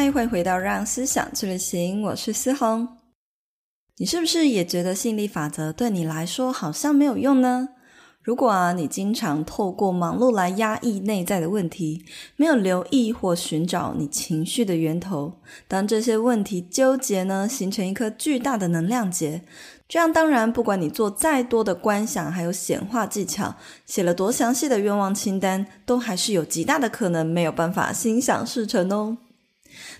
嗨，欢迎回到让思想去旅行，我是思红。你是不是也觉得吸引力法则对你来说好像没有用呢？如果啊，你经常透过忙碌来压抑内在的问题，没有留意或寻找你情绪的源头，当这些问题纠结呢，形成一颗巨大的能量结，这样当然，不管你做再多的观想，还有显化技巧，写了多详细的愿望清单，都还是有极大的可能没有办法心想事成哦。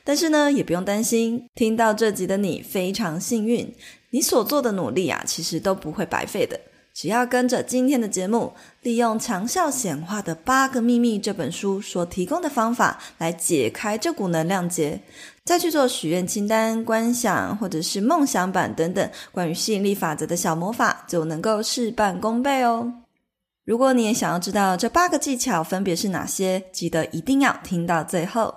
但是呢，也不用担心，听到这集的你非常幸运，你所做的努力啊，其实都不会白费的。只要跟着今天的节目，利用《强效显化的八个秘密》这本书所提供的方法来解开这股能量结，再去做许愿清单、观想或者是梦想版等等关于吸引力法则的小魔法，就能够事半功倍哦。如果你也想要知道这八个技巧分别是哪些，记得一定要听到最后。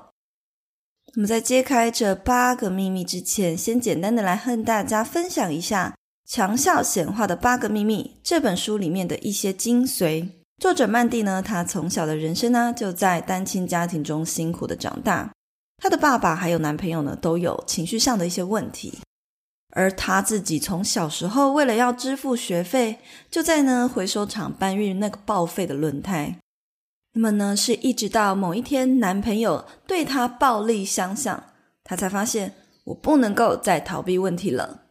那么在揭开这八个秘密之前，先简单的来和大家分享一下《强效显化的八个秘密》这本书里面的一些精髓。作者曼蒂呢，他从小的人生呢，就在单亲家庭中辛苦的长大。他的爸爸还有男朋友呢，都有情绪上的一些问题。而他自己从小时候为了要支付学费，就在呢回收厂搬运那个报废的轮胎。那么呢，是一直到某一天，男朋友对她暴力相向，她才发现我不能够再逃避问题了。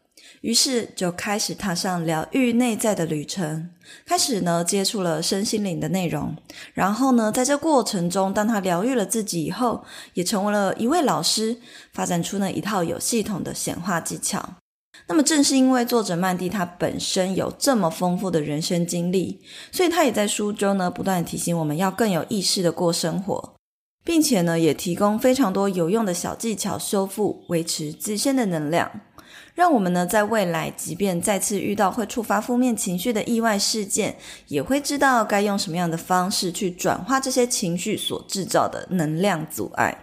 于是就开始踏上疗愈内在的旅程，开始呢接触了身心灵的内容。然后呢，在这过程中，当她疗愈了自己以后，也成为了一位老师，发展出呢一套有系统的显化技巧。那么，正是因为作者曼蒂她本身有这么丰富的人生经历，所以她也在书中呢不断提醒我们要更有意识的过生活，并且呢也提供非常多有用的小技巧，修复、维持自身的能量，让我们呢在未来即便再次遇到会触发负面情绪的意外事件，也会知道该用什么样的方式去转化这些情绪所制造的能量阻碍。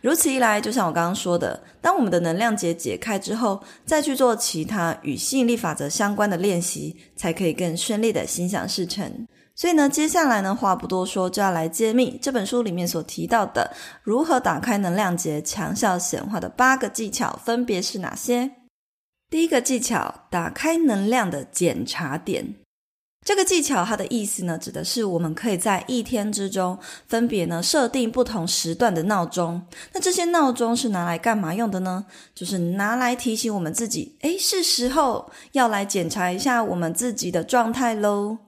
如此一来，就像我刚刚说的，当我们的能量结解开之后，再去做其他与吸引力法则相关的练习，才可以更顺利的心想事成。所以呢，接下来呢，话不多说，就要来揭秘这本书里面所提到的如何打开能量结、强效显化的八个技巧，分别是哪些？第一个技巧，打开能量的检查点。这个技巧，它的意思呢，指的是我们可以在一天之中分别呢设定不同时段的闹钟。那这些闹钟是拿来干嘛用的呢？就是拿来提醒我们自己，诶，是时候要来检查一下我们自己的状态喽。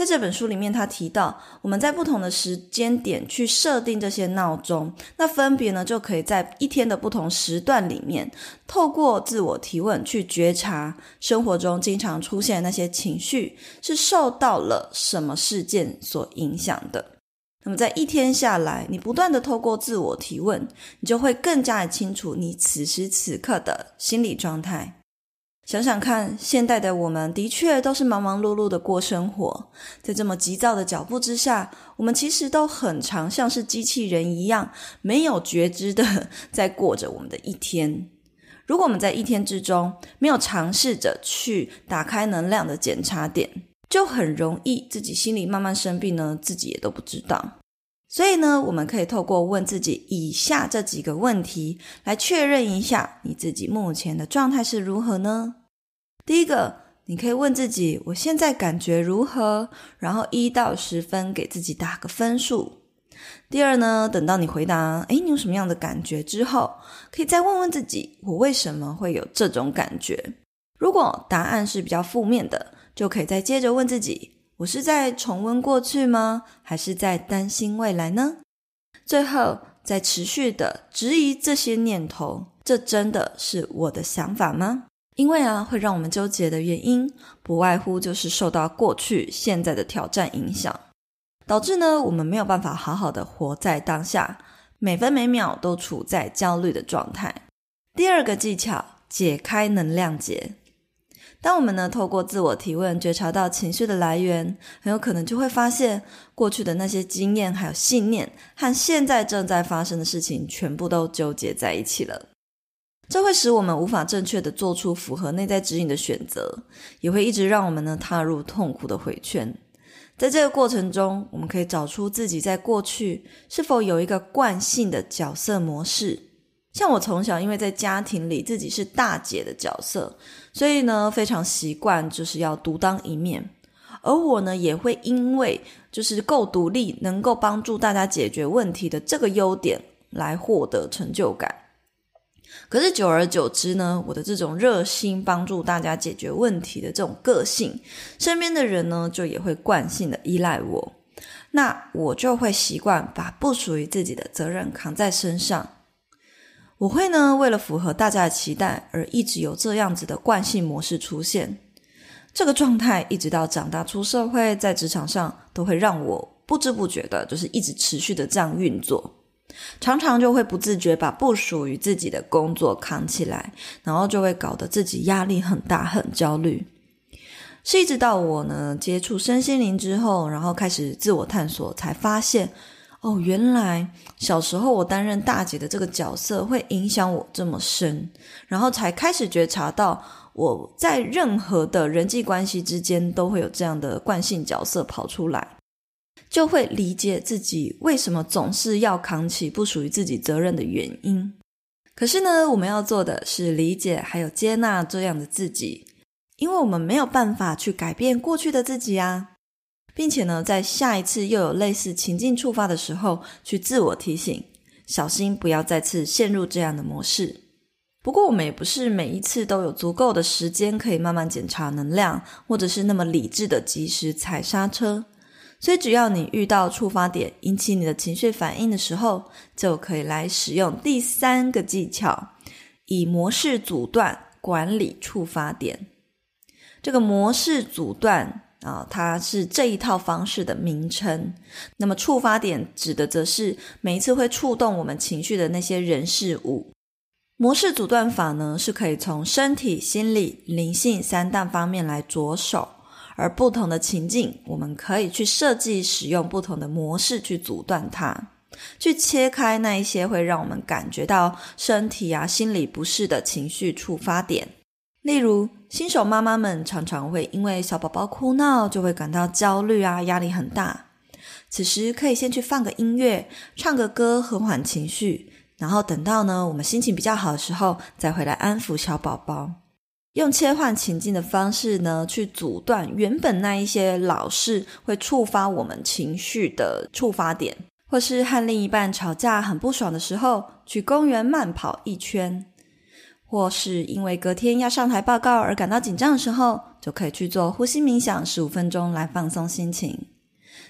在这本书里面，他提到我们在不同的时间点去设定这些闹钟，那分别呢就可以在一天的不同时段里面，透过自我提问去觉察生活中经常出现那些情绪是受到了什么事件所影响的。那么在一天下来，你不断的透过自我提问，你就会更加的清楚你此时此刻的心理状态。想想看，现代的我们的确都是忙忙碌碌的过生活，在这么急躁的脚步之下，我们其实都很常像是机器人一样，没有觉知的 在过着我们的一天。如果我们在一天之中没有尝试着去打开能量的检查点，就很容易自己心里慢慢生病呢，自己也都不知道。所以呢，我们可以透过问自己以下这几个问题，来确认一下你自己目前的状态是如何呢？第一个，你可以问自己：我现在感觉如何？然后一到十分给自己打个分数。第二呢，等到你回答“诶，你有什么样的感觉”之后，可以再问问自己：我为什么会有这种感觉？如果答案是比较负面的，就可以再接着问自己：我是在重温过去吗？还是在担心未来呢？最后，再持续的质疑这些念头：这真的是我的想法吗？因为啊，会让我们纠结的原因，不外乎就是受到过去、现在的挑战影响，导致呢，我们没有办法好好的活在当下，每分每秒都处在焦虑的状态。第二个技巧，解开能量结。当我们呢透过自我提问，觉察到情绪的来源，很有可能就会发现过去的那些经验还有信念，和现在正在发生的事情全部都纠结在一起了。这会使我们无法正确的做出符合内在指引的选择，也会一直让我们呢踏入痛苦的回圈。在这个过程中，我们可以找出自己在过去是否有一个惯性的角色模式。像我从小因为在家庭里自己是大姐的角色，所以呢非常习惯就是要独当一面，而我呢也会因为就是够独立，能够帮助大家解决问题的这个优点来获得成就感。可是久而久之呢，我的这种热心帮助大家解决问题的这种个性，身边的人呢就也会惯性的依赖我，那我就会习惯把不属于自己的责任扛在身上。我会呢，为了符合大家的期待，而一直有这样子的惯性模式出现。这个状态一直到长大出社会，在职场上都会让我不知不觉的，就是一直持续的这样运作。常常就会不自觉把不属于自己的工作扛起来，然后就会搞得自己压力很大，很焦虑。是一直到我呢接触身心灵之后，然后开始自我探索，才发现。哦，原来小时候我担任大姐的这个角色会影响我这么深，然后才开始觉察到我在任何的人际关系之间都会有这样的惯性角色跑出来，就会理解自己为什么总是要扛起不属于自己责任的原因。可是呢，我们要做的是理解还有接纳这样的自己，因为我们没有办法去改变过去的自己啊。并且呢，在下一次又有类似情境触发的时候，去自我提醒，小心不要再次陷入这样的模式。不过，我们也不是每一次都有足够的时间可以慢慢检查能量，或者是那么理智的及时踩刹车。所以，只要你遇到触发点引起你的情绪反应的时候，就可以来使用第三个技巧，以模式阻断管理触发点。这个模式阻断。啊、它是这一套方式的名称。那么触发点指的则是每一次会触动我们情绪的那些人事物。模式阻断法呢，是可以从身体、心理、灵性三大方面来着手，而不同的情境，我们可以去设计使用不同的模式去阻断它，去切开那一些会让我们感觉到身体啊、心理不适的情绪触发点。例如，新手妈妈们常常会因为小宝宝哭闹，就会感到焦虑啊，压力很大。此时可以先去放个音乐，唱个歌，和缓情绪，然后等到呢，我们心情比较好的时候，再回来安抚小宝宝。用切换情境的方式呢，去阻断原本那一些老是会触发我们情绪的触发点，或是和另一半吵架很不爽的时候，去公园慢跑一圈。或是因为隔天要上台报告而感到紧张的时候，就可以去做呼吸冥想十五分钟来放松心情。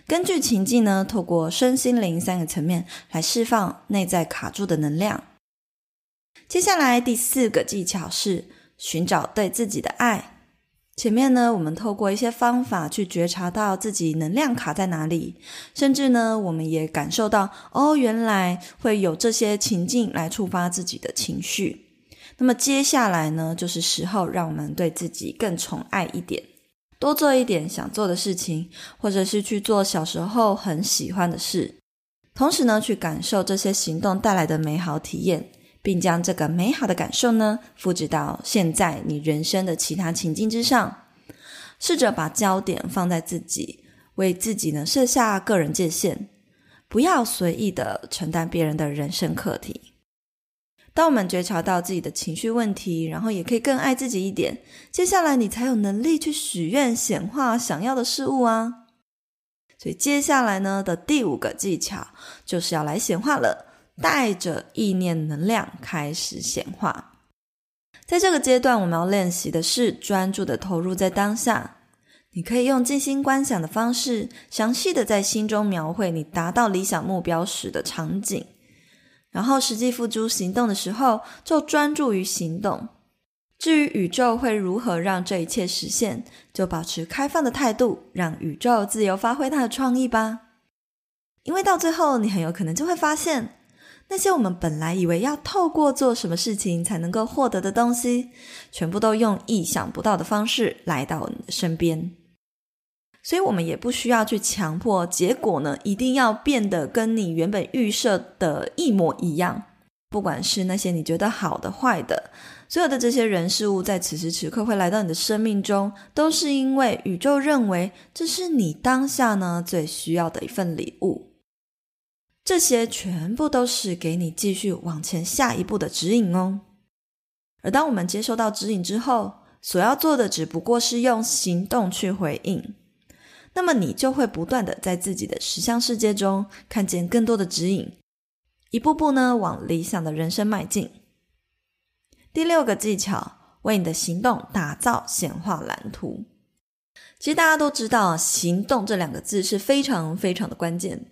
根据情境呢，透过身心灵三个层面来释放内在卡住的能量。接下来第四个技巧是寻找对自己的爱。前面呢，我们透过一些方法去觉察到自己能量卡在哪里，甚至呢，我们也感受到哦，原来会有这些情境来触发自己的情绪。那么接下来呢，就是时候让我们对自己更宠爱一点，多做一点想做的事情，或者是去做小时候很喜欢的事，同时呢，去感受这些行动带来的美好体验，并将这个美好的感受呢，复制到现在你人生的其他情境之上，试着把焦点放在自己，为自己呢设下个人界限，不要随意的承担别人的人生课题。当我们觉察到自己的情绪问题，然后也可以更爱自己一点，接下来你才有能力去许愿显化想要的事物啊。所以接下来呢的第五个技巧就是要来显化了，带着意念能量开始显化。在这个阶段，我们要练习的是专注的投入在当下。你可以用静心观想的方式，详细的在心中描绘你达到理想目标时的场景。然后实际付诸行动的时候，就专注于行动。至于宇宙会如何让这一切实现，就保持开放的态度，让宇宙自由发挥它的创意吧。因为到最后，你很有可能就会发现，那些我们本来以为要透过做什么事情才能够获得的东西，全部都用意想不到的方式来到你的身边。所以，我们也不需要去强迫结果呢，一定要变得跟你原本预设的一模一样。不管是那些你觉得好的、坏的，所有的这些人事物，在此时此刻会来到你的生命中，都是因为宇宙认为这是你当下呢最需要的一份礼物。这些全部都是给你继续往前下一步的指引哦。而当我们接收到指引之后，所要做的只不过是用行动去回应，那么你就会不断的在自己的实相世界中看见更多的指引，一步步呢往理想的人生迈进。第六个技巧，为你的行动打造显化蓝图。其实大家都知道，行动这两个字是非常非常的关键。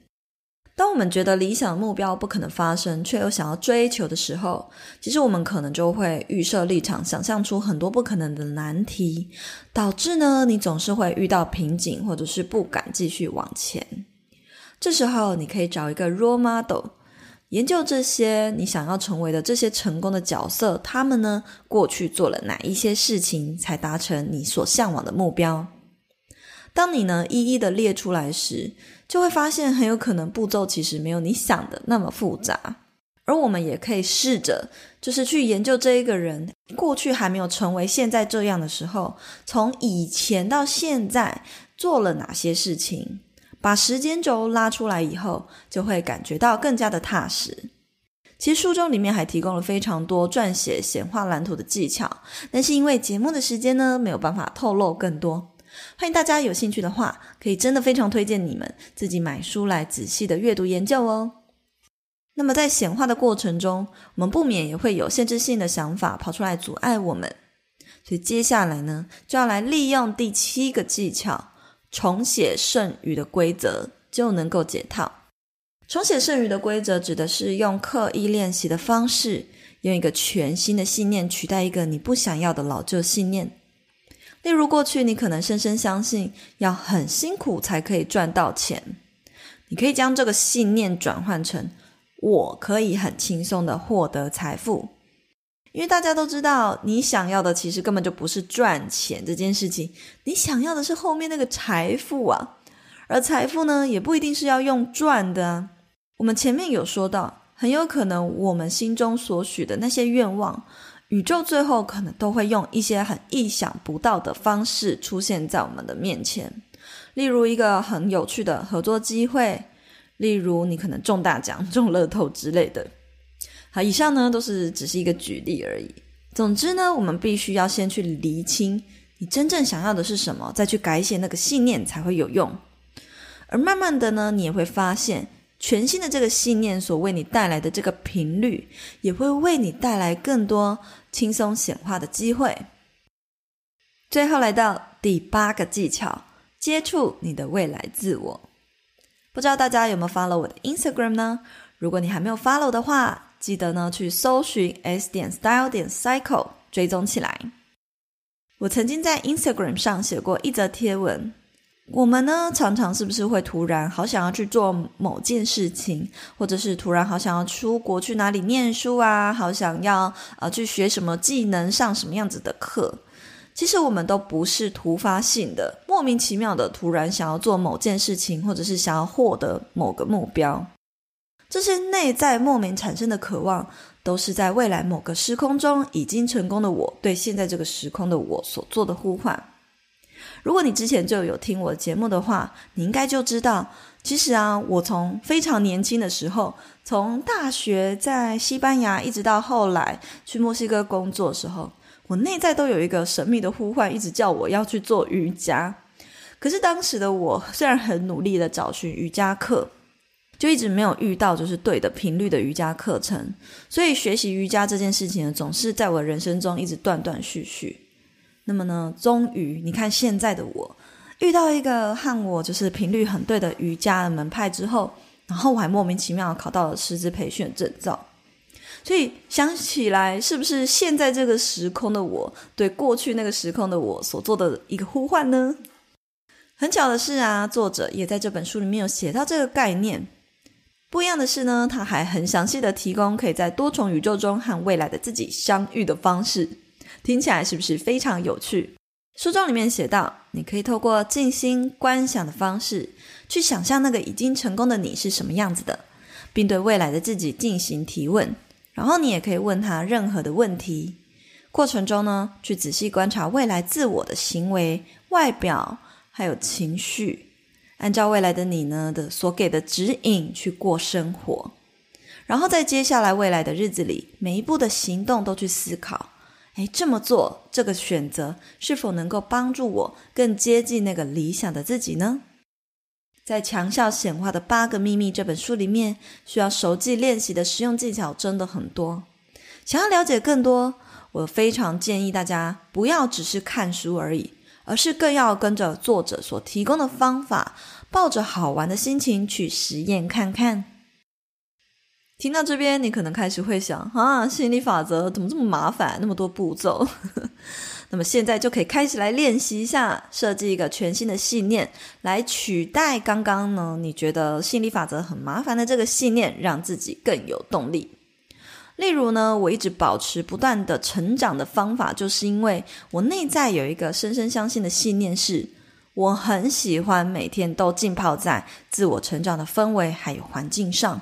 当我们觉得理想目标不可能发生，却又想要追求的时候，其实我们可能就会预设立场，想象出很多不可能的难题，导致呢，你总是会遇到瓶颈，或者是不敢继续往前。这时候，你可以找一个 role model，研究这些你想要成为的这些成功的角色，他们呢，过去做了哪一些事情，才达成你所向往的目标。当你呢，一一的列出来时，就会发现很有可能步骤其实没有你想的那么复杂。而我们也可以试着，就是去研究这一个人过去还没有成为现在这样的时候，从以前到现在做了哪些事情，把时间轴拉出来以后，就会感觉到更加的踏实。其实书中里面还提供了非常多撰写显化蓝图的技巧，但是因为节目的时间呢，没有办法透露更多。欢迎大家有兴趣的话，可以真的非常推荐你们自己买书来仔细的阅读研究哦。那么在显化的过程中，我们不免也会有限制性的想法跑出来阻碍我们，所以接下来呢，就要来利用第七个技巧——重写剩余的规则，就能够解套。重写剩余的规则指的是用刻意练习的方式，用一个全新的信念取代一个你不想要的老旧信念。例如，过去你可能深深相信要很辛苦才可以赚到钱，你可以将这个信念转换成“我可以很轻松的获得财富”，因为大家都知道，你想要的其实根本就不是赚钱这件事情，你想要的是后面那个财富啊，而财富呢，也不一定是要用赚的啊。我们前面有说到，很有可能我们心中所许的那些愿望。宇宙最后可能都会用一些很意想不到的方式出现在我们的面前，例如一个很有趣的合作机会，例如你可能中大奖、中乐透之类的。好，以上呢都是只是一个举例而已。总之呢，我们必须要先去厘清你真正想要的是什么，再去改写那个信念才会有用。而慢慢的呢，你也会发现。全新的这个信念所为你带来的这个频率，也会为你带来更多轻松显化的机会。最后来到第八个技巧，接触你的未来自我。不知道大家有没有 follow 我的 Instagram 呢？如果你还没有 follow 的话，记得呢去搜寻 s 点 style 点 cycle 追踪起来。我曾经在 Instagram 上写过一则贴文。我们呢，常常是不是会突然好想要去做某件事情，或者是突然好想要出国去哪里念书啊，好想要呃去学什么技能，上什么样子的课？其实我们都不是突发性的，莫名其妙的突然想要做某件事情，或者是想要获得某个目标。这些内在莫名产生的渴望，都是在未来某个时空中已经成功的我，对现在这个时空的我所做的呼唤。如果你之前就有听我节目的话，你应该就知道，其实啊，我从非常年轻的时候，从大学在西班牙，一直到后来去墨西哥工作的时候，我内在都有一个神秘的呼唤，一直叫我要去做瑜伽。可是当时的我虽然很努力的找寻瑜伽课，就一直没有遇到就是对的频率的瑜伽课程，所以学习瑜伽这件事情呢，总是在我人生中一直断断续续。那么呢，终于你看现在的我，遇到一个和我就是频率很对的瑜伽的门派之后，然后我还莫名其妙考到了师资培训证照，所以想起来，是不是现在这个时空的我，对过去那个时空的我所做的一个呼唤呢？很巧的是啊，作者也在这本书里面有写到这个概念。不一样的是呢，他还很详细的提供可以在多重宇宙中和未来的自己相遇的方式，听起来是不是非常有趣？书中里面写道，你可以透过静心观想的方式，去想象那个已经成功的你是什么样子的，并对未来的自己进行提问。然后你也可以问他任何的问题，过程中呢，去仔细观察未来自我的行为、外表还有情绪。按照未来的你呢的所给的指引去过生活，然后在接下来未来的日子里，每一步的行动都去思考，诶，这么做这个选择是否能够帮助我更接近那个理想的自己呢？在《强效显化的八个秘密》这本书里面，需要熟记练习的实用技巧真的很多。想要了解更多，我非常建议大家不要只是看书而已。而是更要跟着作者所提供的方法，抱着好玩的心情去实验看看。听到这边，你可能开始会想：啊，吸引力法则怎么这么麻烦，那么多步骤？那么现在就可以开始来练习一下，设计一个全新的信念，来取代刚刚呢你觉得吸引力法则很麻烦的这个信念，让自己更有动力。例如呢，我一直保持不断的成长的方法，就是因为我内在有一个深深相信的信念，是我很喜欢每天都浸泡在自我成长的氛围还有环境上。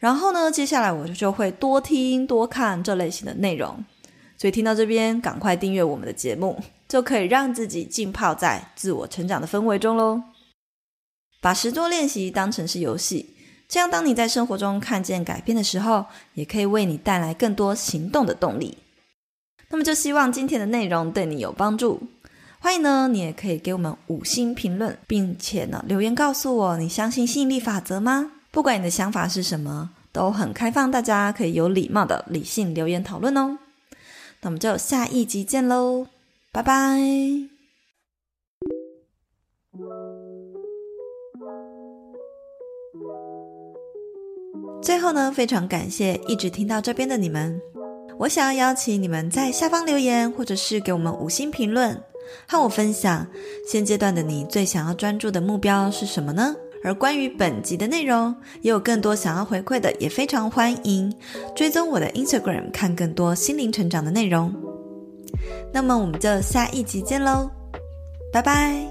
然后呢，接下来我就会多听多看这类型的内容。所以听到这边，赶快订阅我们的节目，就可以让自己浸泡在自我成长的氛围中喽。把实作练习当成是游戏。这样，当你在生活中看见改变的时候，也可以为你带来更多行动的动力。那么，就希望今天的内容对你有帮助。欢迎呢，你也可以给我们五星评论，并且呢留言告诉我，你相信吸引力法则吗？不管你的想法是什么，都很开放，大家可以有礼貌的理性留言讨论哦。那我们就下一集见喽，拜拜。最后呢，非常感谢一直听到这边的你们。我想要邀请你们在下方留言，或者是给我们五星评论，和我分享现阶段的你最想要专注的目标是什么呢？而关于本集的内容，也有更多想要回馈的，也非常欢迎追踪我的 Instagram，看更多心灵成长的内容。那么我们就下一集见喽，拜拜。